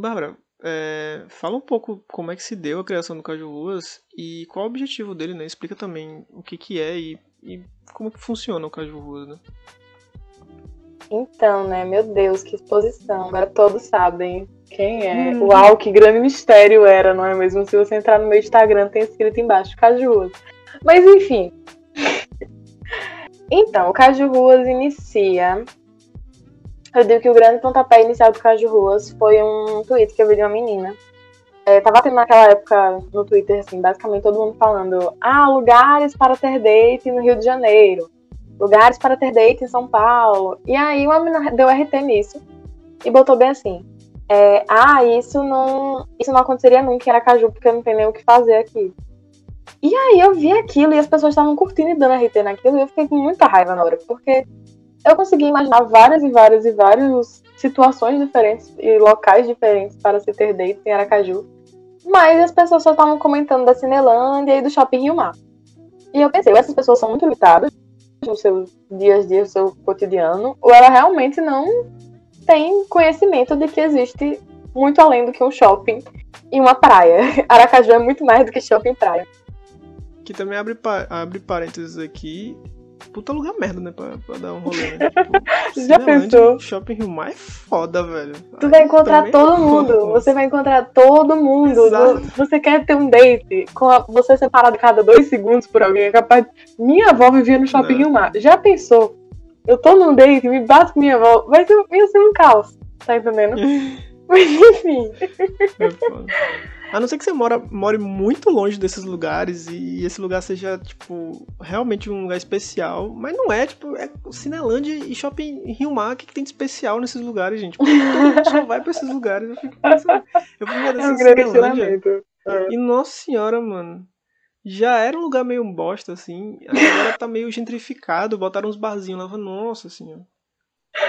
Bárbara, é, fala um pouco como é que se deu a criação do Caju Ruas e qual o objetivo dele, né? Explica também o que, que é e, e como que funciona o Caju Ruas, né? Então, né, meu Deus, que exposição. Agora todos sabem quem é. Hum. Uau, que grande mistério era, não é mesmo? Se você entrar no meu Instagram, tem escrito embaixo Cajuas. Mas enfim. então, o Caju Ruas inicia. Eu digo que o grande pontapé inicial do Caju Ruas foi um tweet que eu vi de uma menina. É, tava tendo naquela época no Twitter, assim, basicamente todo mundo falando: ah, lugares para ter date no Rio de Janeiro, lugares para ter date em São Paulo. E aí uma menina deu RT nisso e botou bem assim: é, ah, isso não, isso não aconteceria nunca em Aracaju, porque eu não tenho nem o que fazer aqui. E aí eu vi aquilo e as pessoas estavam curtindo e dando RT naquilo e eu fiquei com muita raiva na hora, porque eu consegui imaginar várias e várias e várias situações diferentes e locais diferentes para se ter date em Aracaju. Mas as pessoas só estavam comentando da Cinelândia e do Shopping Rio Mar. E eu pensei, essas pessoas são muito limitadas no seu dia a dia, no seu cotidiano, ou ela realmente não tem conhecimento de que existe muito além do que um shopping e uma praia. Aracaju é muito mais do que shopping e praia. Que também abre, abre parênteses aqui. Puta lugar merda, né? Pra, pra dar um rolê. Né? Tipo, Já pensou? Shopping Rio mais foda, velho. Tu vai encontrar todo mundo. É você vai encontrar todo mundo. Exato. Você quer ter um date com a, você separado cada dois segundos por alguém. É capaz. Minha avó vivia no Shopping Não. Rio Mar. Já pensou? Eu tô num date, me bato com minha avó. Vai ser, vai ser um caos. Tá entendendo? Mas enfim. É foda. A não ser que você mora, more muito longe desses lugares e esse lugar seja, tipo, realmente um lugar especial. Mas não é, tipo, é Cinelândia e Shopping Rio Mar. O que, que tem de especial nesses lugares, gente? Porque todo mundo só vai pra esses lugares. Eu fico pensando. Eu fui é um Cinelândia. E nossa senhora, mano. Já era um lugar meio bosta, assim. Agora tá meio gentrificado. Botaram uns barzinhos lá. Nossa senhora.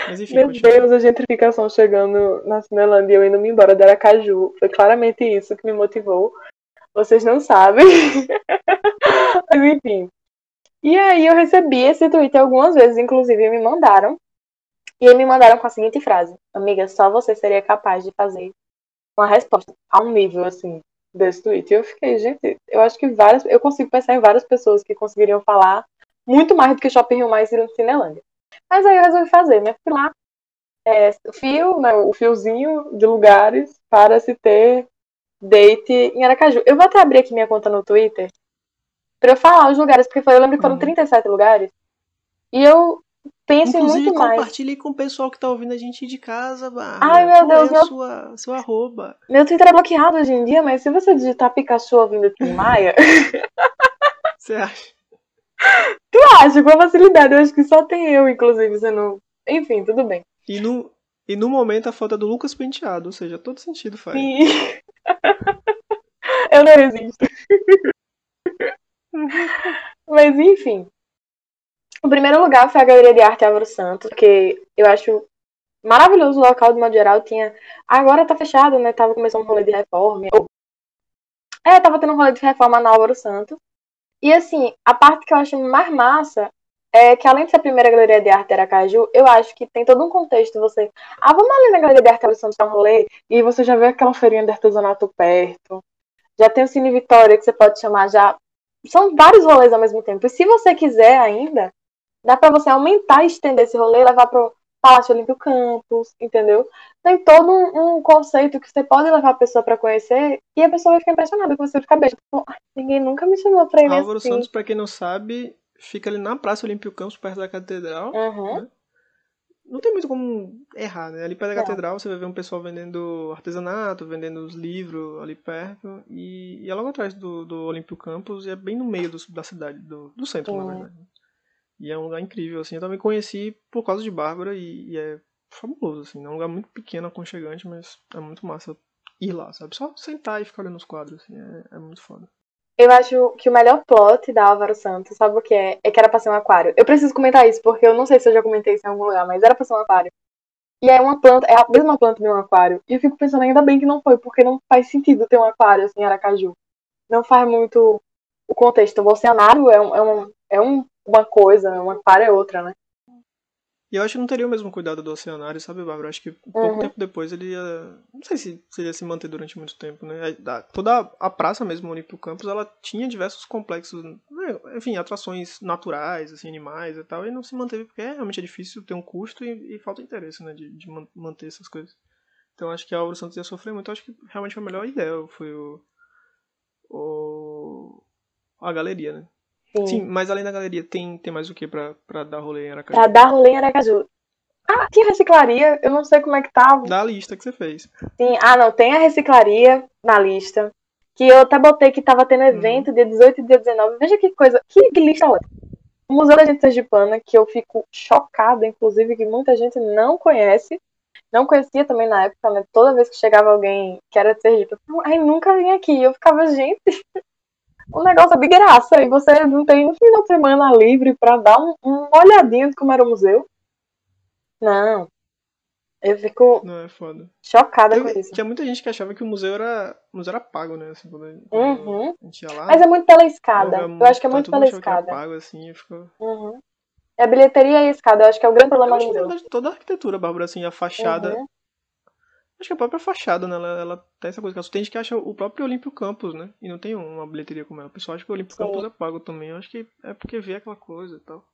Mas, enfim, Meu continua. Deus, a gentrificação chegando na Cinelândia e eu indo me embora de Aracaju. Foi claramente isso que me motivou. Vocês não sabem. Mas enfim. E aí eu recebi esse tweet algumas vezes, inclusive me mandaram. E me mandaram com a seguinte frase: Amiga, só você seria capaz de fazer uma resposta a um nível assim desse tweet. E eu fiquei, gente, eu acho que várias. Eu consigo pensar em várias pessoas que conseguiriam falar muito mais do que Shopping Rio Mais e Cinelândia. Mas aí eu resolvi fazer, né? Fui lá, é, fio, né, o fiozinho de lugares para se ter date em Aracaju. Eu vou até abrir aqui minha conta no Twitter para eu falar os lugares, porque foi, eu lembro que foram 37 uhum. lugares. E eu penso Inclusive, em muito mais. compartilhe com o pessoal que tá ouvindo a gente de casa, barra. Ai, meu Deus. É meu... Sua, seu arroba. Meu Twitter é bloqueado hoje em dia, mas se você digitar Pikachu ouvindo Tim Maia... Você acha? Tu acha, com facilidade. Eu acho que só tem eu, inclusive, não. Enfim, tudo bem. E no, e no momento a foto é do Lucas Penteado, ou seja, todo sentido faz. Sim. eu não resisto. Mas enfim. O primeiro lugar foi a Galeria de Arte Álvaro Santos, que eu acho maravilhoso o local de modo geral. Tinha. Agora tá fechado, né? Tava começando um rolê de reforma. É, tava tendo um rolê de reforma na Álvaro Santos. E assim, a parte que eu acho mais massa é que além de ser a primeira galeria de arte Aracaju, eu acho que tem todo um contexto. Você, ah, vamos ali na galeria de arte Santos dar um rolê, e você já vê aquela feirinha de artesanato perto. Já tem o Cine Vitória que você pode chamar já. São vários rolês ao mesmo tempo. E se você quiser ainda, dá para você aumentar e estender esse rolê, levar pro Palácio Olímpio Campos, entendeu? Tem todo um, um, conceito que você pode levar a pessoa para conhecer e a pessoa vai ficar impressionada com você ficar bem. Tipo, ninguém nunca me chamou pra ir Álvaro assim. Santos, pra quem não sabe, fica ali na Praça Olímpio Campos, perto da Catedral. Uhum. Né? Não tem muito como errar, né? Ali perto da Catedral você vai ver um pessoal vendendo artesanato, vendendo os livros ali perto. E, e é logo atrás do, do Olímpio Campos e é bem no meio do, da cidade, do, do centro, uhum. na verdade. E é um lugar incrível, assim. Eu também conheci por causa de Bárbara e, e é fabuloso, assim. É um lugar muito pequeno, aconchegante, mas é muito massa ir lá, sabe? Só sentar e ficar olhando os quadros, assim. É, é muito foda. Eu acho que o melhor plot da Álvaro Santos, sabe o que é? É que era pra ser um aquário. Eu preciso comentar isso, porque eu não sei se eu já comentei isso em algum lugar, mas era pra ser um aquário. E é uma planta, é a mesma planta de um aquário. E eu fico pensando, ainda bem que não foi, porque não faz sentido ter um aquário assim em Aracaju. Não faz muito o contexto. O oceanário é um, é um, é um uma coisa, um aquário é outra, né? E eu acho que não teria o mesmo cuidado do oceanário, sabe, Bárbara? Acho que pouco Uhum. tempo depois ele ia. Não sei se, se ele ia se manter durante muito tempo, né? Toda a praça mesmo, Olímpio Campos, ela tinha diversos complexos, né? enfim, atrações naturais, assim, animais e tal, e não se manteve porque é, realmente é difícil, tem um custo e, e falta interesse, né, de, de man- manter essas coisas. Então acho que a Álvaro Santos ia sofrer muito, acho que realmente foi a melhor ideia, foi o. o a galeria, né? Sim. Sim, mas além da galeria, tem, tem mais o que pra, pra dar rolê em Aracaju? Pra dar rolê em Aracaju. Ah, tinha reciclaria, eu não sei como é que tá. Da lista que você fez. Sim. Ah, não, tem a reciclaria na lista. Que eu até botei que tava tendo evento dia 18 e dia 19. Veja que coisa, que, que lista ótima. O Museu da Gente Sergipana, que eu fico chocada, inclusive, que muita gente não conhece. Não conhecia também na época, né? Toda vez que chegava alguém que era de Sergipe, eu falava, ai, nunca vim aqui. Eu ficava, gente, o negócio é de graça. E você não tem um final de semana livre pra dar um, uma olhadinha de como era o museu. Não. Eu fico Não, é foda. chocada Eu- com isso. tinha muita gente que achava que o museu era, o museu era pago, né? Assim, quando Uhum. a gente ia lá. Mas é muito pela escada. era Eu acho que é tá, muito pela escada. pago, assim, ficou... Uhum. É a bilheteria e a escada. Eu acho que é o grande Eu problema do museu. toda a arquitetura, Bárbara, assim, a fachada. Uhum. Acho que a própria fachada, né? Ela, ela tem essa coisa só tem gente que acha o próprio Olímpio Campus, né? E não tem uma bilheteria como ela. O pessoal acha que o Olímpio Sim. Campus é pago também. Eu acho que é porque vê aquela coisa e tal.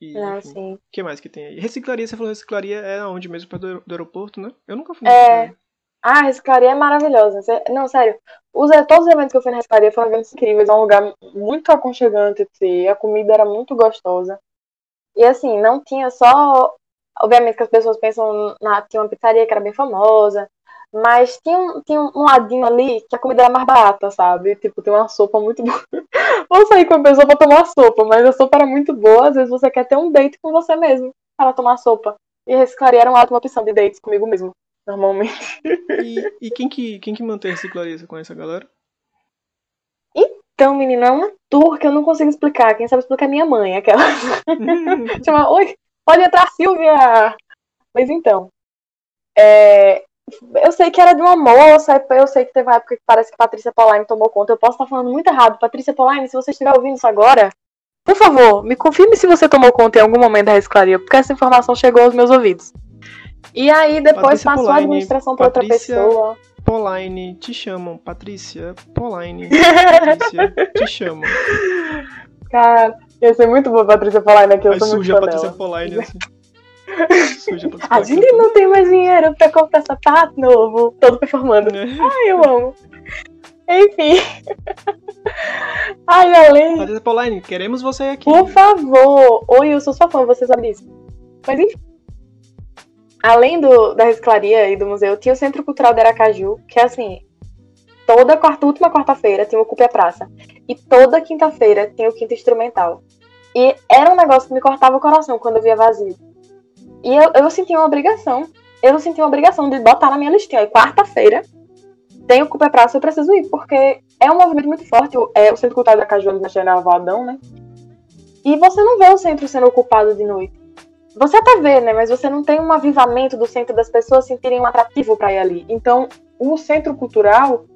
E, Não, enfim. sim. O que mais que tem aí? Reciclaria, você falou reciclaria é onde mesmo? Perto do, aer- do aeroporto, né? Eu nunca fui É. Ah, a reciclaria é maravilhosa. Não, sério. Os, todos os eventos que eu fui na reciclaria foram eventos incríveis. É um lugar muito aconchegante. Assim, a comida era muito gostosa. E assim, não tinha só. Obviamente que as pessoas pensam na. Tinha uma pizzaria que era bem famosa. Mas tinha, um- tinha um ladinho ali que a comida era mais barata, sabe? Tipo, tem uma sopa muito boa. Vou sair com a pessoa pra tomar sopa, mas a sopa era muito boa. Às vezes você quer ter um date com você mesmo para tomar sopa. E reciclaria era uma ótima opção de dates comigo mesmo, normalmente. E, e quem, que, quem que mantém a reciclaria? Você conhece a galera? Então, menina, é uma tour que eu não consigo explicar. Quem sabe explicar é minha mãe, aquela. Chama, oi, pode entrar, Silvia! Mas então, é, eu sei que era de uma moça, eu sei que teve uma época que parece que Patrícia Polaine tomou conta. Eu posso estar falando muito errado. Patrícia Polaine, se você estiver ouvindo isso agora, por favor, me confirme se você tomou conta em algum momento da reciclaria, porque essa informação chegou aos meus ouvidos. E aí depois Patrícia passou a Polaine, administração para outra pessoa. Polaine, te chamam. Patrícia, Polaine, Patrícia, te chamam. Cara, ia ser muito boa Patrícia Polaine aqui, eu Aí sou muito surge a Patrícia. Polaine, assim. Surge a A gente não tem mais dinheiro pra comprar sapato novo, todo performando. né? Ai, eu amo. Enfim. Ai, além. Patrícia Polaine, queremos você aqui. Por favor. Oi, eu sou sua fã, você sabe disso. Mas enfim. Além do, da reciclaria e do museu, tinha o Centro Cultural de Aracaju, que é assim. Toda quarta, última quarta-feira tinha o Ocupe a Praça. E toda quinta-feira tinha o Quinto Instrumental. E era um negócio que me cortava o coração quando eu via vazio. E eu, eu sentia uma obrigação. Eu sentia uma obrigação de botar na minha listinha. E quarta-feira tem o Ocupe a Praça, eu preciso ir, porque é um movimento muito forte. É o Centro Cultural de Aracaju ali na General Valdão, né? E você não vê o centro sendo ocupado de noite. Você até vê, né? Mas você não tem um avivamento do centro das pessoas sentirem um atrativo para ir ali. Então, o centro cultural,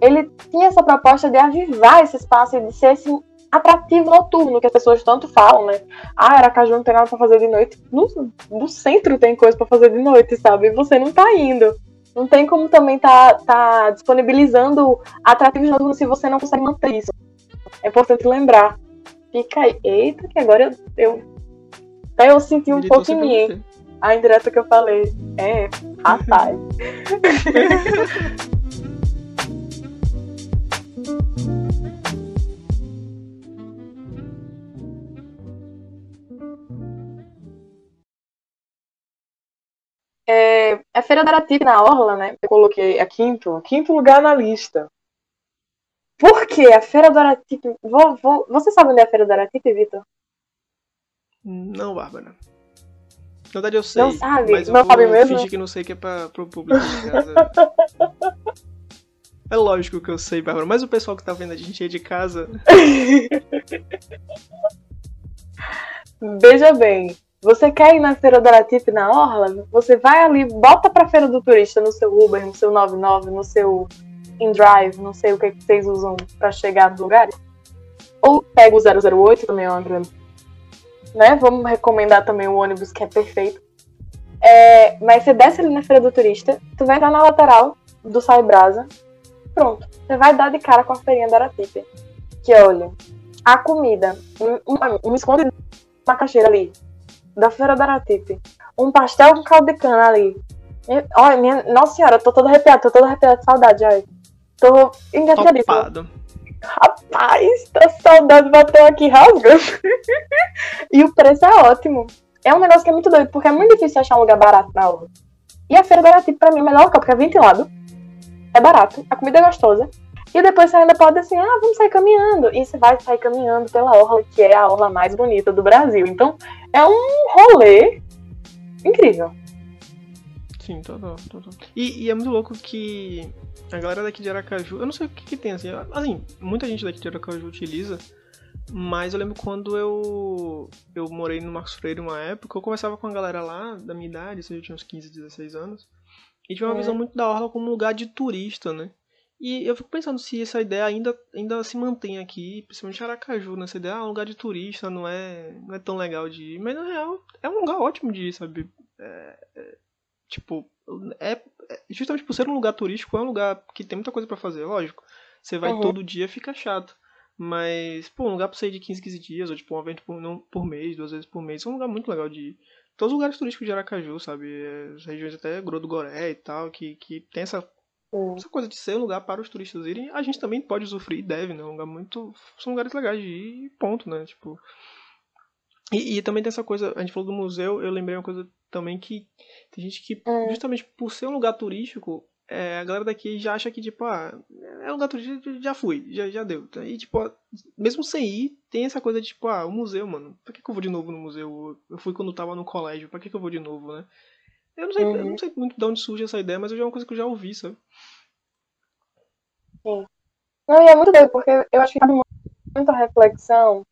ele tinha essa proposta de avivar esse espaço e de ser esse atrativo noturno que as pessoas tanto falam, né? Ah, Aracaju não tem nada pra fazer de noite. No, no centro tem coisa pra fazer de noite, sabe? E você não tá indo. Não tem como também tá, tá disponibilizando atrativos noturnos se você não consegue manter isso. É importante lembrar. Fica aí. Eita, que agora eu, eu até eu senti um Militou pouco em mim, você. A indireta que eu falei. É, rapaz. a Feira da Aratipe na Orla, né? Eu coloquei a quinto, quinto lugar na lista. Por quê? A Feira do Aratipe. Vou, vou... Você sabe onde é a Feira do Aratipe, Vitor? Não, Bárbara. Na verdade eu sei. Não sabe? Mas eu Não vou sabe mesmo? fingir que não sei que é pra, pro público de casa. É lógico que eu sei, Bárbara, mas o pessoal que tá vendo a gente aí de casa. Veja bem, você quer ir na Feira do Aratipe na Orla? Você vai ali, bota pra Feira do Turista no seu Uber, no seu 99, no seu InDrive, não sei o que, que vocês usam pra chegar nos lugares. Ou pega o 008, também é uma grande né? Vamos recomendar também o ônibus, que é perfeito. É, mas você desce ali na Feira do Turista, tu vai entrar na lateral do Sai Brasa, pronto. Você vai dar de cara com a feirinha da Aratipe. Que olha, a comida, um, um, um esconde macaxeira ali, da Feira da Aratipe, um pastel com caldo de cana ali. E, olha, minha, nossa senhora, tô toda arrepiada, tô toda arrepiada de saudade, olha. Tô engatilhadíssima. Rapaz, tá saudade bateu aqui rasgando. e o preço é ótimo. É um negócio que é muito doido, porque é muito difícil achar um lugar barato na orla. E a feira da Aratipe, pra mim, é melhor local, porque é ventilado, é barato, a comida é gostosa. E depois você ainda pode assim, ah, vamos sair caminhando. E você vai sair caminhando pela orla, que é a orla mais bonita do Brasil. Então, é um rolê incrível. Sim, total, total. E, e é muito louco que a galera daqui de Aracaju, eu não sei o que, que tem, assim, assim, muita gente daqui de Aracaju utiliza, mas eu lembro quando eu, eu morei no Marcos Freire uma época, eu conversava com a galera lá, da minha idade, isso eu tinha uns 15, 16 anos, e tinha uma é. visão muito da Orla como um lugar de turista, né? E eu fico pensando se essa ideia ainda, ainda se mantém aqui, principalmente Aracaju, nessa né? ideia, ah, um lugar de turista não é, não é tão legal de ir, mas na real é um lugar ótimo de ir, sabe? É, é, tipo, é, é, justamente por ser um lugar turístico, é um lugar que tem muita coisa para fazer, lógico. Você vai uhum. todo dia, fica chato. Mas, pô, um lugar pra sair de 15, 15 dias, ou tipo, um evento por, não, por mês, duas vezes por mês, é um lugar muito legal de ir. Todos os lugares turísticos de Aracaju, sabe? As regiões até Gro do Goré e tal, que, que tem essa essa coisa de ser um lugar para os turistas irem, a gente também pode usufruir e deve, né? Um lugar muito. São lugares legais de ir e ponto, né? Tipo. E, e, também tem essa coisa, a gente falou do museu, eu lembrei uma coisa também que tem gente que, é. justamente por ser um lugar turístico, é, a galera daqui já acha que, tipo, ah, é um lugar turístico, já fui, já, já deu. E, tipo, mesmo sem ir, tem essa coisa de, tipo, ah, o museu, mano, pra que, que eu vou de novo no museu? Eu fui quando tava no colégio, pra que, que eu vou de novo, né? Eu não sei, uhum. eu não sei muito de onde surge essa ideia, mas é uma coisa que eu já ouvi, sabe? Sim. Não, e é muito doido, porque eu acho que cabe muita reflexão.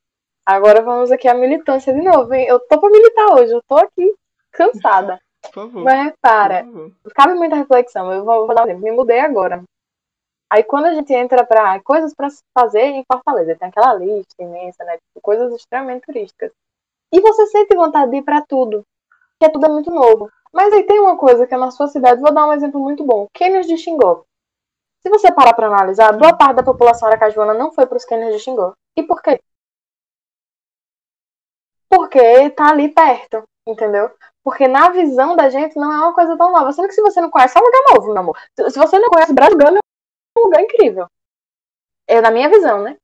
Agora vamos aqui à militância de novo, hein? Eu tô pra militar hoje, eu tô aqui cansada. Por favor. Mas repara, cabe muita reflexão. Eu vou, vou dar um exemplo. Me mudei agora. Aí quando a gente entra pra coisas pra fazer em Fortaleza, tem aquela lista imensa, né? Tipo, coisas extremamente turísticas. E você sente vontade de ir pra tudo. Porque tudo é muito novo. Mas aí tem uma coisa que é na sua cidade, vou dar um exemplo muito bom. Cânions de Xingó. Se você parar para analisar, boa parte da população aracajuana não foi para os cânions de Xingó. E por quê? Porque tá ali perto, entendeu? Porque na visão da gente não é uma coisa tão nova. Sendo que se você não conhece, é um lugar novo, meu amor. Se você não conhece, Brasil é um lugar incrível. É na minha visão, né?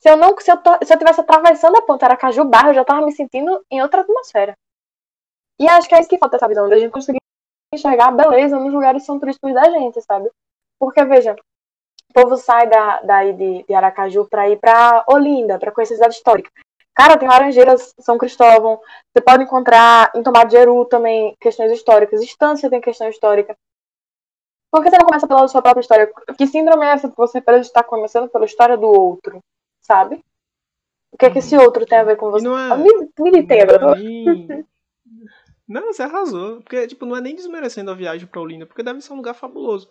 Se eu não, se eu, se eu tivesse atravessando a ponta Aracaju Barra, eu já tava me sentindo em outra atmosfera. E acho que é isso que falta essa visão, da gente conseguir enxergar a beleza nos lugares que são turísticos da gente, sabe? Porque, veja, o povo sai da, daí de, de Aracaju para ir para Olinda, para conhecer a cidade histórica. Cara, tem Laranjeiras, São Cristóvão, você pode encontrar em Tomar de Jeru também questões históricas, Estância tem questão histórica. Por que você não começa pela sua própria história? Que síndrome é essa que você parece estar começando pela história do outro, sabe? O que é que esse outro tem a ver com você? Não é... Me, me agora. Não, você arrasou. Porque, tipo, não é nem desmerecendo a viagem pra Olinda, porque deve ser um lugar fabuloso.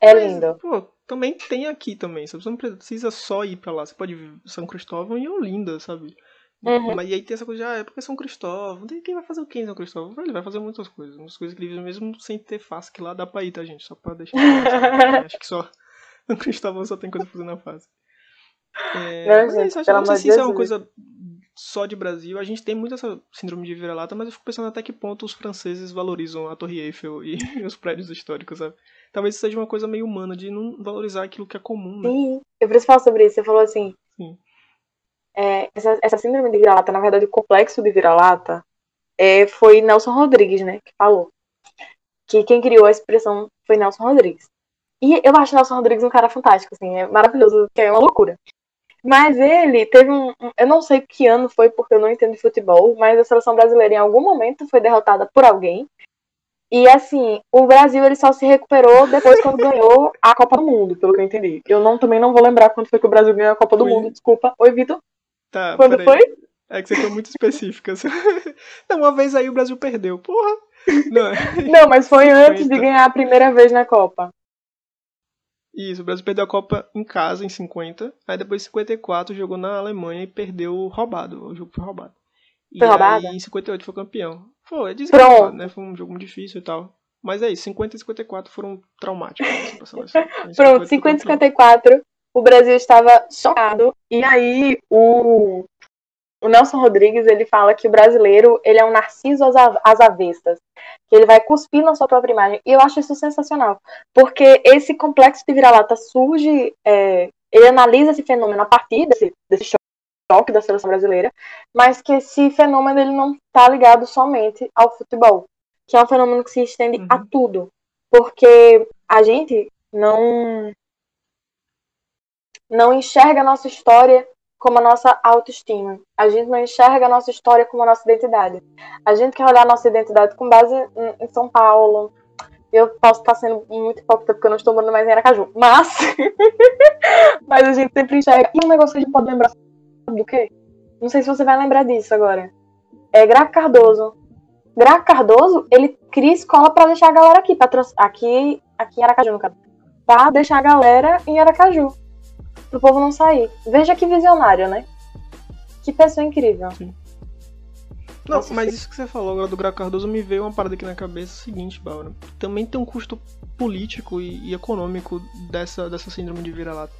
É Mas, lindo. Pô, também tem aqui também. Você não precisa só ir pra lá. Você pode ir São Cristóvão e Olinda, sabe? Uhum. Mas aí tem essa coisa de, ah, é porque São Cristóvão. Quem vai fazer o que em São Cristóvão? Ele vai fazer muitas coisas. Muitas coisas incríveis mesmo sem ter face que lá dá pra ir, tá, gente? Só pra deixar. Acho que só. São Cristóvão só tem coisa pra fazer na face. É, não, mas gente, é isso, não sei se isso é uma coisa só de Brasil. A gente tem muito essa síndrome de vira-lata, mas eu fico pensando até que ponto os franceses valorizam a Torre Eiffel e os prédios históricos, sabe? Talvez seja uma coisa meio humana de não valorizar aquilo que é comum, né? Sim, eu preciso falar sobre isso. Você falou assim. Sim. É, essa, essa síndrome de vira-lata, na verdade, o complexo de vira-lata é, foi Nelson Rodrigues, né? Que falou. Que quem criou a expressão foi Nelson Rodrigues. E eu acho Nelson Rodrigues um cara fantástico, assim, é maravilhoso, que é uma loucura. Mas ele teve um. Eu não sei que ano foi, porque eu não entendo de futebol, mas a seleção brasileira em algum momento foi derrotada por alguém. E assim, o Brasil ele só se recuperou depois quando ganhou a Copa do Mundo, pelo que eu entendi. Eu não, também não vou lembrar quando foi que o Brasil ganhou a Copa do. Mundo, desculpa. Oi, Vitor. Tá, quando foi? É que você foi muito específica. não, uma vez aí o Brasil perdeu. Porra! Não, não mas foi antes de ganhar a primeira vez na Copa. Isso, o Brasil perdeu a Copa em casa em 50, aí depois em 54 jogou na Alemanha e perdeu roubado, o jogo foi roubado. Foi roubada? E em 58 foi campeão. Foi, dizem Pronto. né? Foi um jogo muito difícil e tal. Mas é isso, 50 e 54 foram traumáticos. Em Pronto, 50 50 e foi campeão. 54, o Brasil estava chocado. E aí, o, o Nelson Rodrigues, ele fala que o brasileiro, ele é um narciso às, av- às avessas. Que ele vai cuspir na sua própria imagem. E eu acho isso sensacional. Porque esse complexo de vira-lata surge, é, ele analisa esse fenômeno a partir desse, desse choque da seleção brasileira, mas que esse fenômeno ele não está ligado somente ao futebol. Que é um fenômeno que se estende Uhum. a tudo. Porque a gente não não enxerga a nossa história como a nossa autoestima. A gente não enxerga a nossa história como a nossa identidade. A gente quer olhar a nossa identidade com base em, São Paulo. Eu posso estar sendo muito hipócrita porque eu não estou morando mais em Aracaju. Mas, mas a gente sempre enxerga. E um negócio que a gente pode lembrar do quê? Não sei se você vai lembrar disso agora. É Graco Cardoso. Graco Cardoso, ele cria escola pra deixar a galera aqui, patro... aqui, aqui em Aracaju, no caso. Pra deixar a galera em Aracaju. Pro povo não sair. Veja que visionário, né? Que pessoa incrível. Não, Nossa, mas sim. isso que você falou agora do Graco Cardoso me veio uma parada aqui na cabeça é o seguinte, Bárbara. Também tem um custo político e, e econômico dessa, dessa síndrome de vira-lata.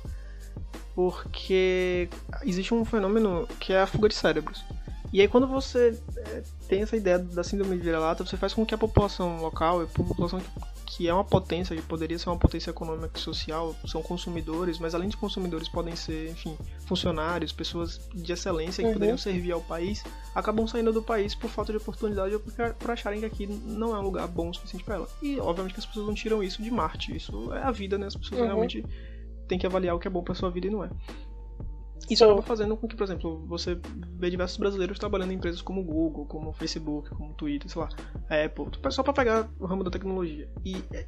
Porque existe um fenômeno que é a fuga de cérebros. E aí quando você é, tem essa ideia da síndrome de vira-lata, você faz com que a população local, a população que, que é uma potência, que poderia ser uma potência econômica e social, são consumidores, mas além de consumidores podem ser, enfim, funcionários, pessoas de excelência que Uhum. poderiam servir ao país, acabam saindo do país por falta de oportunidade ou por, por acharem que aqui não é um lugar bom o suficiente para ela. E obviamente que as pessoas não tiram isso de Marte, isso é a vida, né? As pessoas Uhum. realmente têm que avaliar o que é bom para sua vida e não é. Isso Sim. acaba fazendo com que, por exemplo, você vê diversos brasileiros trabalhando em empresas como Google, como Facebook, como Twitter, sei lá, Apple, só para pegar o ramo da tecnologia. E é,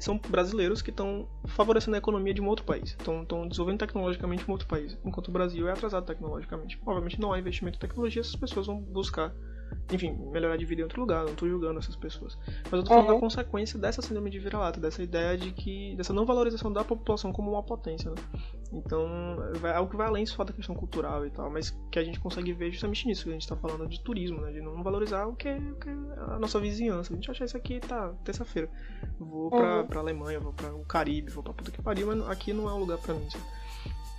são brasileiros que estão favorecendo a economia de um outro país, estão desenvolvendo tecnologicamente um outro país, enquanto o Brasil é atrasado tecnologicamente. Obviamente não há investimento em tecnologia, essas pessoas vão buscar, enfim, melhorar de vida em outro lugar, não estou julgando essas pessoas. Mas eu tô falando Uhum. da consequência dessa síndrome de vira-lata, dessa ideia de que, dessa não valorização da população como uma potência, né? Então, é algo que vai além só da questão cultural e tal, mas que a gente consegue ver justamente nisso, que a gente tá falando de turismo, né? De não valorizar o que é, o que é a nossa vizinhança. A gente acha isso aqui, tá, terça-feira. Vou pra, Uhum. pra Alemanha, vou pra o Caribe, vou pra puta que pariu, mas aqui não é um lugar pra mim, sabe?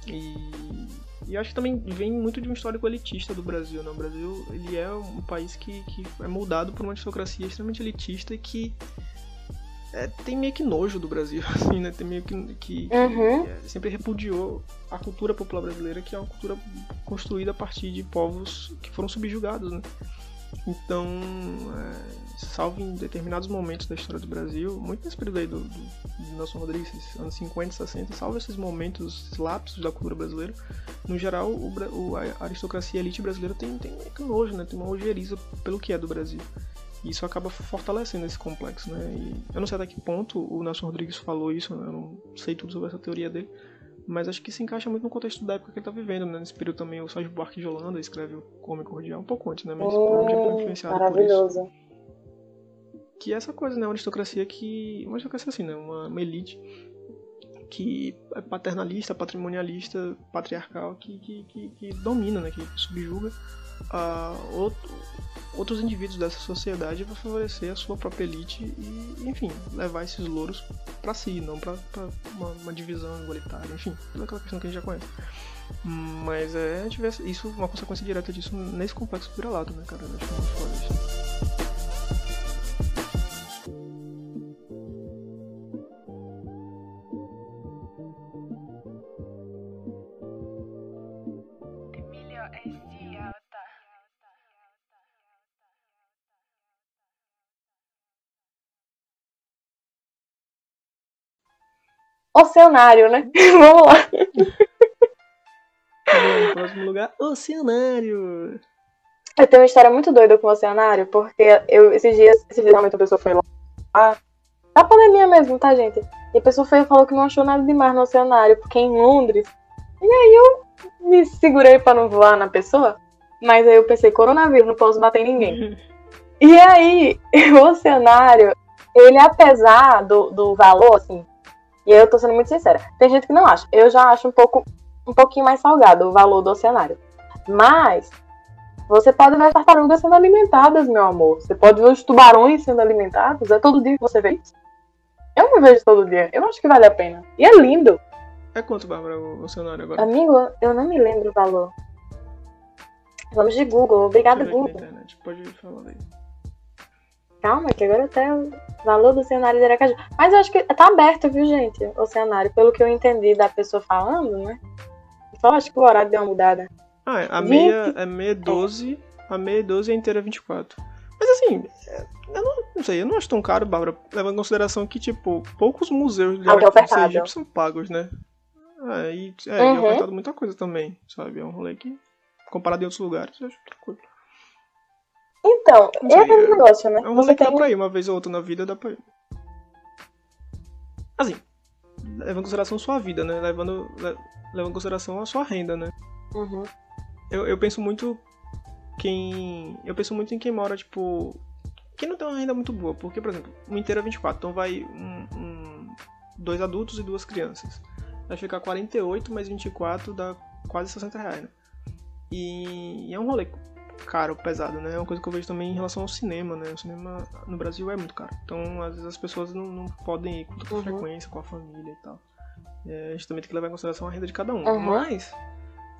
E, e acho que também vem muito de um histórico elitista do Brasil, né? O Brasil, ele é um país que, que é moldado por uma aristocracia extremamente elitista e que é, tem meio que nojo do Brasil, assim, né? Tem meio que, que, que, Uhum. é, sempre repudiou a cultura popular brasileira, que é uma cultura construída a partir de povos que foram subjugados, né? Então, é, salvo em determinados momentos da história do Brasil, muito nesse período aí do, do, do Nelson Rodrigues, anos 50, 60, salvo esses momentos, esses lapsos da cultura brasileira, no geral, o, o- a aristocracia a elite brasileira tem, tem meio que nojo, né? Tem uma ojeriza pelo que é do Brasil. E isso acaba fortalecendo esse complexo, né? E eu não sei até que ponto o Nelson Rodrigues falou isso, né? Eu não sei tudo sobre essa teoria dele. Mas acho que se encaixa muito no contexto da época que ele tá vivendo, né? Nesse período também o Sérgio Buarque de Holanda escreve o Homem Cordial um pouco antes, né? Mas provavelmente ele foi influenciado por isso. maravilhoso. Que é essa coisa, né? Uma aristocracia que. Uma aristocracia assim, né? Uma, uma elite que é paternalista, patrimonialista, patriarcal, que, que, que, que domina, né? Que subjuga outro- outros indivíduos dessa sociedade para favorecer a sua própria elite e, enfim, levar esses louros para si, não para uma, uma divisão igualitária, enfim, toda aquela questão que a gente já conhece. Mas é, isso, uma consequência direta disso nesse complexo vira-lata, né, cara? Eu acho muito foda isso. Oceanário, né? Vamos lá. Bom, próximo lugar, Oceanário. Eu tenho uma história muito doida com o oceanário, porque eu, esses dias, esses dias realmente a pessoa foi lá. Na pandemia mesmo, tá, gente? E a pessoa foi e falou que não achou nada demais no oceanário, porque é em Londres. E aí eu me segurei pra não voar na pessoa. Mas aí eu pensei, coronavírus, não posso bater em ninguém. E aí, o oceanário, ele apesar do, do valor, assim, e aí eu tô sendo muito sincera, tem gente que não acha. Eu já acho um pouco, um pouquinho mais salgado o valor do oceanário. Mas Você pode ver as tartarugas sendo alimentadas, meu amor. Você pode ver os tubarões sendo alimentados. É todo dia que você vê isso. Eu não vejo todo dia. Eu acho que vale a pena. E é lindo. É quanto, Bárbara, o, o cenário agora? Amigo, eu não me lembro o valor. Vamos de Google. Obrigada, Google. Pode falar aí. Calma, que agora até o valor do cenário de Aracaju. Mas eu acho que tá aberto, viu, gente? O cenário. Pelo que eu entendi da pessoa falando, né? Só acho que o horário deu uma mudada. Ah, é, a Gente. meia é meia 12, a meia 12 e a inteira é 24. Mas assim, é, eu não, não sei, eu não acho tão caro, Bárbara, levando em consideração que, tipo, poucos museus de É é arte. Sergipe são pagos, né? É, e é, Uhum. e é muita coisa também, sabe? É um rolê que, comparado em outros lugares, eu acho tranquilo. Então, é aquele é- negócio, né? É um rolê que tem. dá pra ir uma vez ou outra na vida, dá pra ir. Assim, levando em consideração sua vida, né? Levando, le- levando em consideração a sua renda, né? Uhum. Eu, eu penso muito quem. Eu penso muito em quem mora, tipo. Quem não tem uma renda muito boa. Porque, por exemplo, uma inteira é 24. Então vai um, um- dois adultos e duas crianças. Vai ficar 48 mais 24 dá quase 60 reais, né? E, e é um rolê caro, pesado, né? É uma coisa que eu vejo também em relação ao cinema, né? O cinema no Brasil é muito caro. Então, às vezes as pessoas não, não podem ir com tanta Uhum. frequência, com a família e tal. É, a gente também tem que levar em consideração a renda de cada um. Uhum. Mas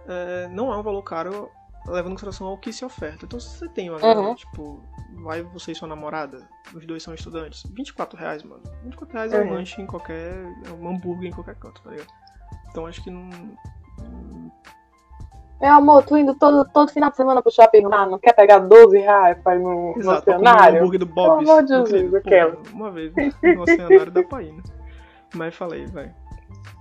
é, não é um valor caro levando em consideração ao que se oferta. Então, se você tem uma Uhum. tipo, vai você e sua namorada, os dois são estudantes, 24 reais, mano. 24 reais é um Uhum. lanche em qualquer. é um hambúrguer em qualquer canto, tá ligado? Então, acho que não. Meu amor, tu indo todo, todo final de semana pro shopping lá, não quer pegar 12 reais pra ir no, no Exato, pra comer um cenário? hambúrguer do Bob's. Pelo amor de querido, aquela. Uma vez no oceanário dá pra ir, né? Mas falei, vai.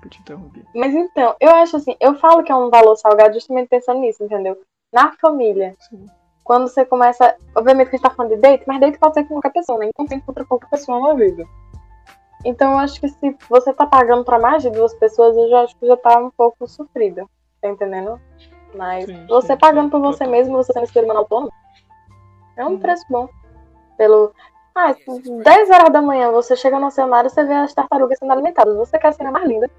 Eu te interrompi. Mas então, eu acho assim, eu falo que é um valor salgado justamente pensando nisso, entendeu? Na família. Sim. Quando você começa. Obviamente que a gente tá falando de date, mas date pode ser com qualquer pessoa, né? Então tem contra qualquer pessoa na vida. Então eu acho que se você tá pagando pra mais de duas pessoas, eu já acho que já tá um pouco sofrida. Tá entendendo? Mas Sim, você sim, pagando sim, por você mesmo, você sendo ser humano autônomo, é um Uhum. preço bom. Pelo. Ah, 10 horas da manhã, você chega no cenário e você vê as tartarugas sendo alimentadas. Você quer a cena mais linda.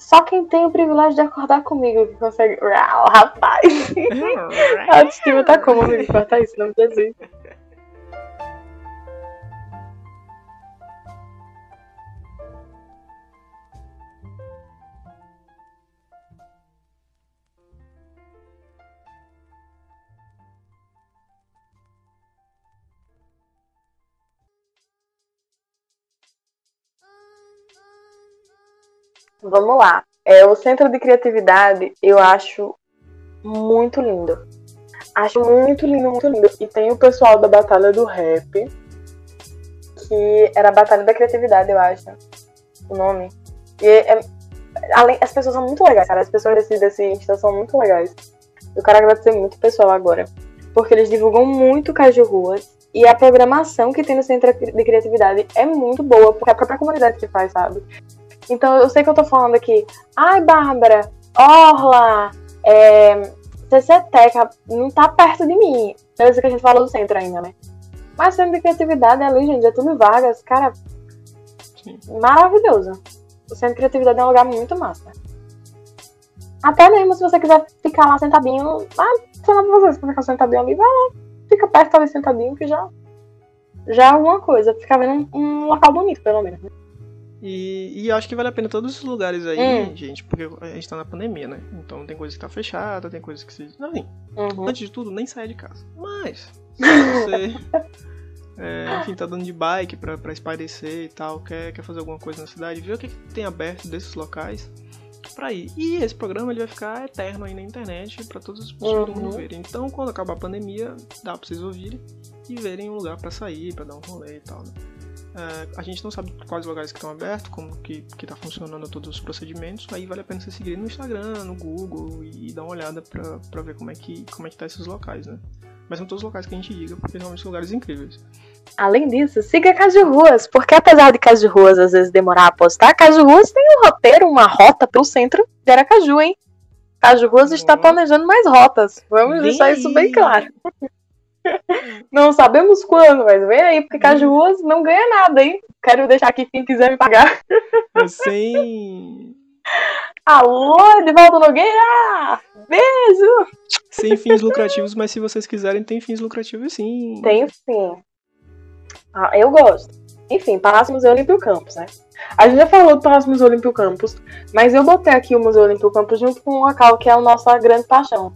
Só quem tem o privilégio de acordar comigo que consegue. Uau, rapaz! A autoestima tá como, amigo? Corta isso, não Jesus. Vamos lá. É, o centro de criatividade eu acho muito lindo. Acho muito lindo, muito lindo. E tem o pessoal da Batalha do Rap, que era a Batalha da Criatividade, eu acho. O nome. E é- além, as pessoas são muito legais, cara. As pessoas desse, desse Insta são muito legais. Eu quero agradecer muito o pessoal agora. Porque eles divulgam muito Caju Ruas. E a programação que tem no Centro de Criatividade é muito boa, porque é a própria comunidade que faz, sabe? Então eu sei que eu tô falando aqui, ai Bárbara, Orla, é, CCTEC, não tá perto de mim. Beleza que a gente falou do centro ainda, né? Mas centro de criatividade é ali, gente, Getúlio Vargas, cara, maravilhoso. O centro de criatividade é um lugar muito massa. Até mesmo se você quiser ficar lá sentadinho, ah, sei lá pra você, se ficar sentadinho ali, vai lá, fica perto ali sentadinho que já, já é alguma coisa. Fica vendo um, um local bonito, pelo menos. E, e acho que vale a pena todos esses lugares aí, Hum. gente, porque a gente tá na pandemia, né? Então tem coisa que tá fechada, tem coisa que se. Não, assim, Uhum. antes de tudo, nem saia de casa. Mas, se você. é, enfim, tá dando de bike pra, pra espairecer e tal, quer, quer fazer alguma coisa na cidade, vê o que, que tem aberto desses locais pra ir. E esse programa ele vai ficar eterno aí na internet pra todas as pessoas do mundo Uhum. verem. Então, quando acabar a pandemia, dá pra vocês ouvirem e verem um lugar pra sair, pra dar um rolê e tal, né? É, a gente não sabe quais lugares que estão abertos, como que, que tá funcionando todos os procedimentos, aí vale a pena você seguir no Instagram, no Google e, dar uma olhada pra, pra ver como é, que, como é que tá esses locais, né? Mas são todos locais que a gente diga, porque realmente são lugares incríveis. Além disso, siga Caju Ruas, porque apesar de Caju Ruas às vezes demorar a postar, Caju Ruas tem um roteiro, uma rota pro centro de Aracaju, hein? Caju Ruas está planejando mais rotas. Vamos deixar isso bem claro. Não sabemos quando, mas vem aí, porque Caju Ruas não ganha nada, hein? Quero deixar aqui quem quiser me pagar. Mas sem. Alô, Edivaldo Nogueira! Beijo! Sem fins lucrativos, mas se vocês quiserem, tem fins lucrativos sim. Tem sim. Ah, eu gosto. Enfim, Palácio Museu Olímpio Campos, né? A gente já falou do Palácio Museu Olímpio Campos, mas eu botei aqui o Museu Olímpio Campos junto com um local que é a nossa grande paixão.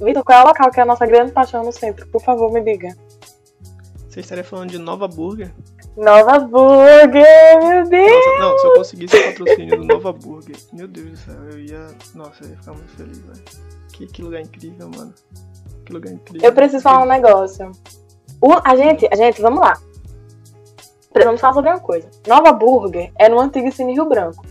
Vitor, qual é o local que é a nossa grande paixão no centro? Por favor, me diga. Você estaria falando de Nova Burger? Nova Burger, meu Deus! Nossa, não, se eu conseguisse o patrocínio do Nova Burger, meu Deus do céu, eu ia. Nossa, eu ia ficar muito feliz, velho. Que, que lugar incrível, mano. Que lugar incrível. Eu preciso falar um negócio. O- a gente, a gente, vamos lá. Precisamos falar sobre uma coisa. Nova Burger é no antigo Cine Rio Branco.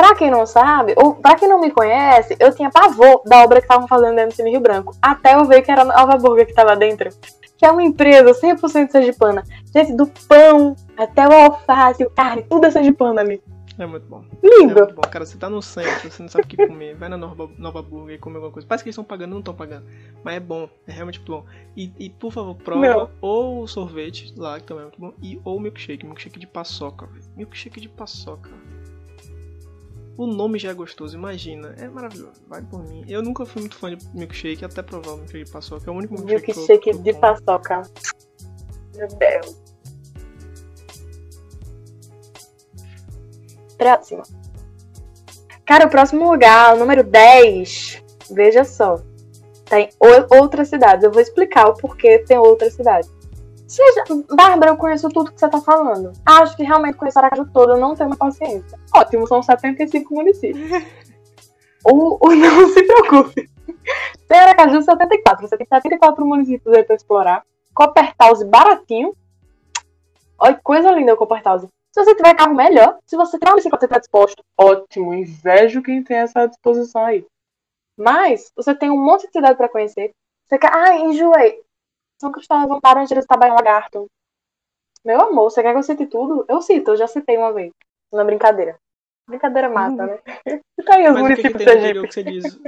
Pra quem não sabe, ou pra quem não me conhece, eu tinha pavor da obra que estavam fazendo dentro do Cine Rio Branco. Até eu ver que era a Nova Burger que tava dentro. Que é uma empresa 100% sergipana. Gente, do pão até o alface, o carne, tudo é sergipana ali. É muito bom. É Lindo! muito bom. Cara, você tá no centro, você não sabe o que comer. Vai na Nova, Nova Burger e come alguma coisa. Parece que eles estão pagando, não estão pagando. Mas é bom, é realmente muito bom. E, e, por favor, prova Não. ou o sorvete lá, que também é muito bom, e ou o milkshake. Milkshake de paçoca, velho. Milkshake de paçoca. O nome já é gostoso, imagina. É maravilhoso. Vai por mim. Eu nunca fui muito fã de milkshake, até provar o milkshake de paçoca. É o único milkshake, que eu- Milkshake que eu de como. paçoca. Meu Deus. Próximo. Cara, o próximo lugar, o número 10, veja só. Tem outras cidades. Eu vou explicar o porquê tem outras cidades. Seja, Bárbara, eu conheço tudo que você tá falando. Acho que realmente conheço Aracaju todo, eu não tenho uma paciência. Ótimo, são 75 municípios. o, o não se preocupe. Tem Aracaju 74, você tem 74 municípios aí pra explorar. Coppertause baratinho. Olha que coisa linda o Coppertause. Se você tiver carro, melhor. Se você tem uma bicicleta e tá disposto, ótimo. Invejo quem tem essa disposição aí. Mas, você tem um monte de cidade pra conhecer. Você quer. Ah, enjoei. São Cristóvão, Laranjeiras, Itabaiana, Lagarto. Meu amor, você quer que eu cite tudo? Eu cito, eu já citei uma vez. Na brincadeira. Brincadeira mata, né? E tá aí os Mas o que, que municípios tem no interior que você diz? O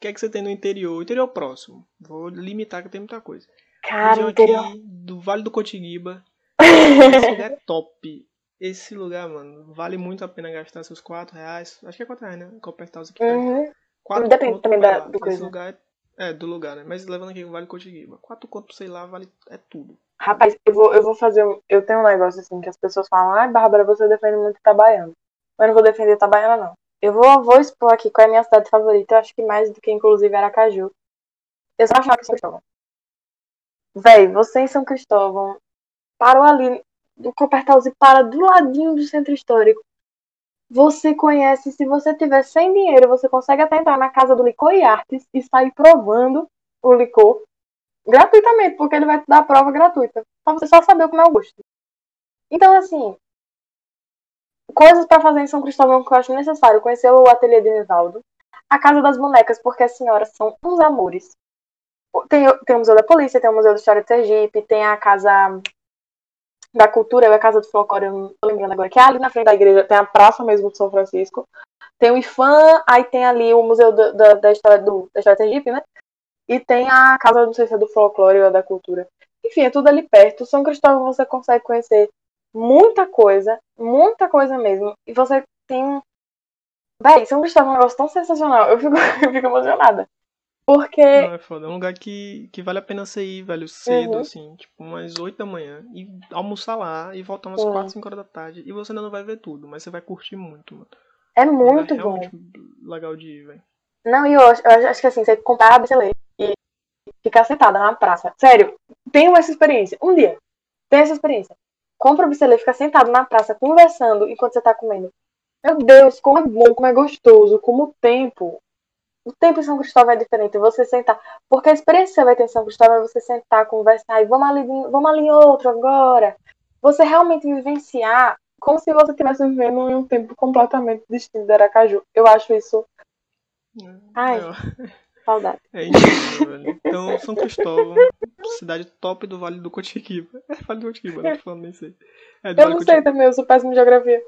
que é que você tem no interior? O interior próximo. Vou limitar que tem muita coisa. Cara, interior. aqui do Vale do Cotiguiba. Esse lugar é top. Esse lugar, mano, vale muito a pena gastar seus 4 reais. Acho que é 4 reais, né? Coppertause aqui. perto. Uhum. Depende também da- do Esse coisa. lugar é, é, do lugar, né? Mas levando aqui o Vale Cotiguiba. 4 conto, sei lá, vale é tudo. Rapaz, eu vou, eu vou fazer. um- Eu tenho um negócio assim que as pessoas falam, ai, Bárbara, você defende muito Itabaiana. Mas eu não vou defender Itabaiana, não. Eu vou, vou expor aqui qual é a minha cidade favorita. Eu acho que mais do que, inclusive, Aracaju. Eu só achava que São Cristóvão. Véi, você em São Cristóvão parou ali do Copertalzi para do ladinho do centro histórico. Você conhece, se você tiver sem dinheiro, você consegue até entrar na casa do Licor e Artes e sair provando o licor gratuitamente, porque ele vai te dar a prova gratuita. Pra você só saber como é o gosto. Então, assim, coisas pra fazer em São Cristóvão que eu acho necessário. Conhecer o ateliê de Nivaldo. A Casa das Bonecas, porque as senhoras são uns amores. Tem, tem o Museu da Polícia, tem o Museu da História de Sergipe, tem a Casa da Cultura, ou a Casa do Folclore, eu não tô lembrando agora, que é ali na frente da igreja, tem a praça mesmo de São Francisco. Tem o IFAM, aí tem ali o Museu da, da, da História do, da História né? E tem a casa, não sei se é do folclore ou da cultura. Enfim, é tudo ali perto. São Cristóvão você consegue conhecer muita coisa, muita coisa mesmo. E você tem. Véi, São Cristóvão é um negócio tão sensacional. Eu fico, eu fico emocionada. Porque. Não, é foda. É um lugar que, que vale a pena você ir, velho, cedo, Uhum. assim, tipo, umas 8 da manhã, e almoçar lá e voltar umas Uhum. 4, 5 horas da tarde. E você ainda não vai ver tudo, mas você vai curtir muito, mano. É É muito bom. realmente legal de ir, velho. Não, e eu, acho- eu acho que assim, você comprar a BCL e ficar sentada na praça. Sério, tenham essa experiência. Um dia, tenha essa experiência. Compra o e fica sentado na praça, conversando enquanto você tá comendo. Meu Deus, como é bom, como é gostoso, como o tempo. O tempo em São Cristóvão é diferente. Você sentar. Porque a experiência que você vai ter em São Cristóvão é você sentar, conversar e vamos ali, em- vamos ali outro agora. Você realmente vivenciar como se você estivesse vivendo em um tempo completamente distinto de Aracaju. Eu acho isso Ai. É, saudade. é incrível, velho. Então, São Cristóvão, cidade top do Vale do Cotiquiba. É Vale do Cotiquiba, não tô falando nem sei. É do Eu Vale não do sei Cotiquiba. também, eu sou péssimo em geografia.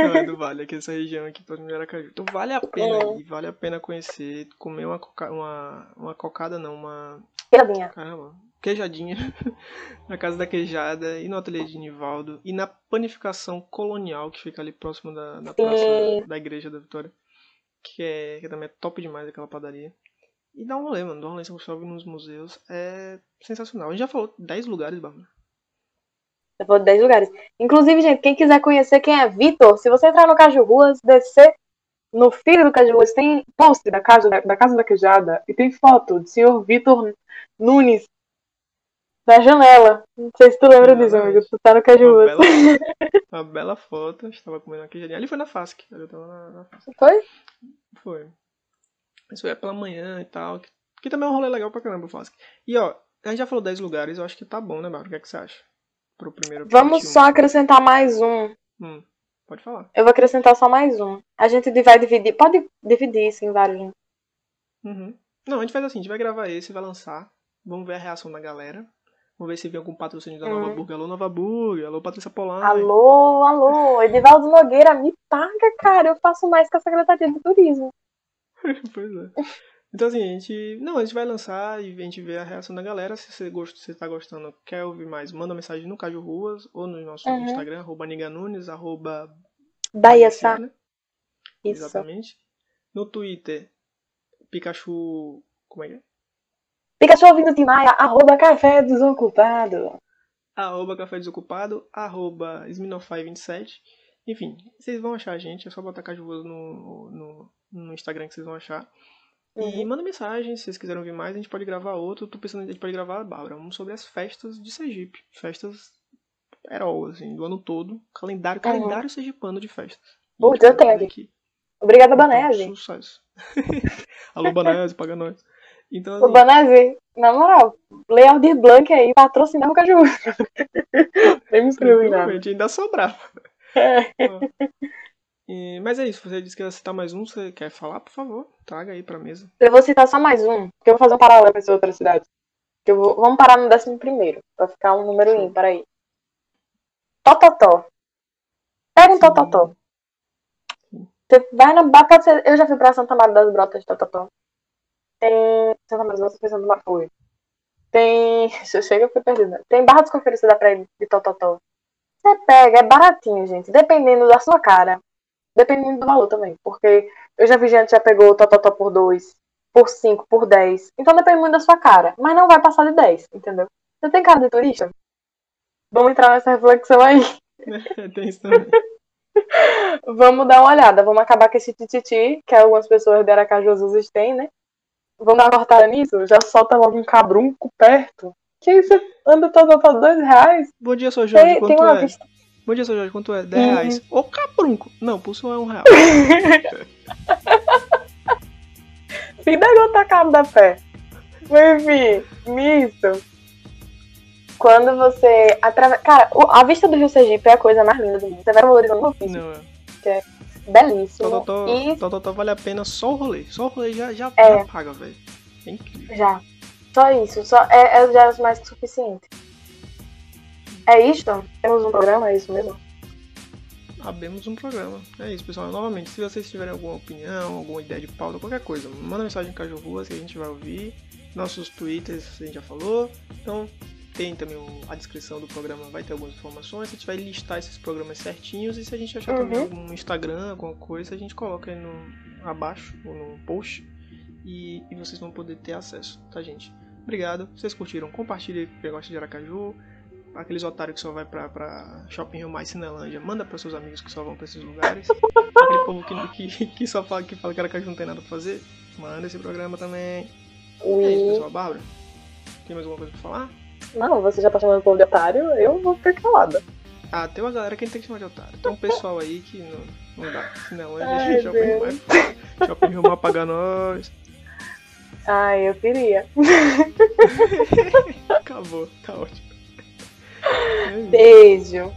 Não, é do Vale, aqui essa região aqui, próximo de Aracaju. Então vale a pena Uhum. ir, vale a pena conhecer, comer uma, coca, uma, uma cocada não, uma Piadinha. Caramba, queijadinha na casa da queijada e no ateliê de Nivaldo e na panificação colonial que fica ali próximo da, da praça da igreja da Vitória. que, é, que também é top demais aquela padaria. E dá um rolê, mano. Dá um rolê em Cristóvão nos museus. É sensacional. A gente já falou 10 lugares, Bárbara. Vou de 10 lugares. Inclusive, gente, quem quiser conhecer quem é Vitor, se você entrar no Caju Ruas, descer no filho do Caju Ruas, tem post da casa da, da casa da queijada e tem foto do senhor Vitor Nunes na janela. Não sei se tu lembra disso, amigo. Tu tá no Caju Uma Ruas. bela, uma bela foto. Estava comendo aqui. Ali foi na FASC. Ali eu tava na, na FASC. Foi? Foi. Isso é pela manhã e tal. Que, que também é um rolê legal pra caramba FASC. E ó, a gente já falou 10 lugares. Eu acho que tá bom, né, Bárbara? O que, é que você acha? Pro primeiro Vamos parte um. só acrescentar mais um. Hum, pode falar. Eu vou acrescentar só mais um. A gente vai dividir. Pode dividir isso em vários. Uhum. Não, a gente faz assim, a gente vai gravar esse, vai lançar. Vamos ver a reação da galera. Vamos ver se vem algum patrocínio da Nova Uhum. Burger. Alô, Nova Burger. Alô, Patrícia Polar. Alô, alô. Edivaldo Nogueira, me paga, cara. Eu faço mais que a Secretaria de Turismo. pois é. Então assim, a gente. Não, a gente vai lançar e a gente vê a reação da galera. Se você, gosta, se você tá gostando, quer ouvir mais, manda mensagem no Caju Ruas ou no nosso Uhum. Instagram, arroba Niganunes, arroba Bahia, Sá. Ciana. Isso. Exatamente. No Twitter, Pikachu. Como é que é? Pikachu ouvindo de Maia, arroba café desocupado. arroba Café Desocupado, arroba Sminofy27. Enfim, vocês vão achar a gente, é só botar Cajuvoso no, no, no Instagram que vocês vão achar. E Uhum. manda mensagem, se vocês quiserem ouvir mais, a gente pode gravar outro. Tô pensando, a gente pode gravar, Bárbara, um sobre as festas de Sergipe. Festas heróis, assim, do ano todo. Calendário, Uhum. calendário sergipano de festas. Putz, gente eu tenho aqui. Obrigada, Banese. Sucesso. Alô, Banese, paga nós. Então, O assim, Banese, na moral, lê Aldir Blanc aí, patrocinar o Caju. Nem me inscrevi tranquilamente, ainda sobrava. É. E- mas é isso, você disse que ia citar mais um, você quer falar, por favor, traga aí pra mesa. Eu vou citar só mais um, porque eu vou fazer um paralelo com essa outra cidade. Que eu vou, vamos parar no décimo primeiro, pra ficar um número Show. ímpar aí. Tototó. Pega um Sim. Tototó. Sim. Você vai na ba- pode ser- Eu já fui pra Santa Maria das Brotas de Tototó. Tem. Santa Maria das Brotas foi Santa Maria. Tem. Se eu chego, eu fui perdida. Tem barra dos conferências da praia de Tototó. Você pega, é baratinho, gente. Dependendo da sua cara. Dependendo do valor também. Porque eu já vi gente que já pegou Tototó por 2, por 5, por 10. Então depende muito da sua cara. Mas não vai passar de 10, entendeu? Você tem cara de turista? Vamos entrar nessa reflexão aí. Tem isso também. Vamos dar uma olhada. Vamos acabar com esse tititi, que algumas pessoas de Aracaju têm, né? Vamos dar uma cortada nisso? Já solta logo um cabrunco perto. Que isso? Anda todo por dois reais? Bom dia, sou Jorge, Tem, tem uma é? vista. Bom dia, sou Jorge, quanto é? 10 Uhum. reais. Ô, caprunco! Não, pulso é um real. Fim da gota cabo da fé. Enfim, nisso. Quando você atravessa. Cara, a vista do Rio Sergipe é a coisa mais linda do mundo. Você vai valorizando o ofício. Não, é. Belíssimo. Tototó, E vale a pena só o rolê. Só o rolê já, já, É. já paga, velho. É incrível. já. Só isso. Só é, é já mais que suficiente. É isto? Temos um programa, é isso mesmo? Abemos um programa. É isso, pessoal. Novamente, se vocês tiverem alguma opinião, alguma ideia de pauta, qualquer coisa, manda mensagem em Caju Ruas que a gente vai ouvir. Nossos twitters a gente já falou. Então, tem também a descrição do programa, vai ter algumas informações. A gente vai listar esses programas certinhos e se a gente achar também Uhum. algum Instagram, alguma coisa, a gente coloca aí no, abaixo ou no post e, e vocês vão poder ter acesso, tá, gente? Obrigado. Vocês curtiram, compartilhe com quem gosta de Aracaju. Aqueles otários que só vai pra, pra Shopping Rio Mais Cinelândia, manda pra seus amigos que só vão pra esses lugares. Aquele povo que, que, que só fala que fala que Aracaju não tem nada pra fazer, manda esse programa também. E é isso, pessoal. Bárbara, tem mais alguma coisa pra falar? Não, você já tá chamando o povo de otário, eu vou ficar calada. Ah, tem uma galera que tem que chamar de otário. Tem um pessoal aí que não, não dá. Cinelândia, Ai, Shopping Rio. Mais. Shopping Rio Mais paga nós. Ai, eu queria. Acabou. É isso. Beijo.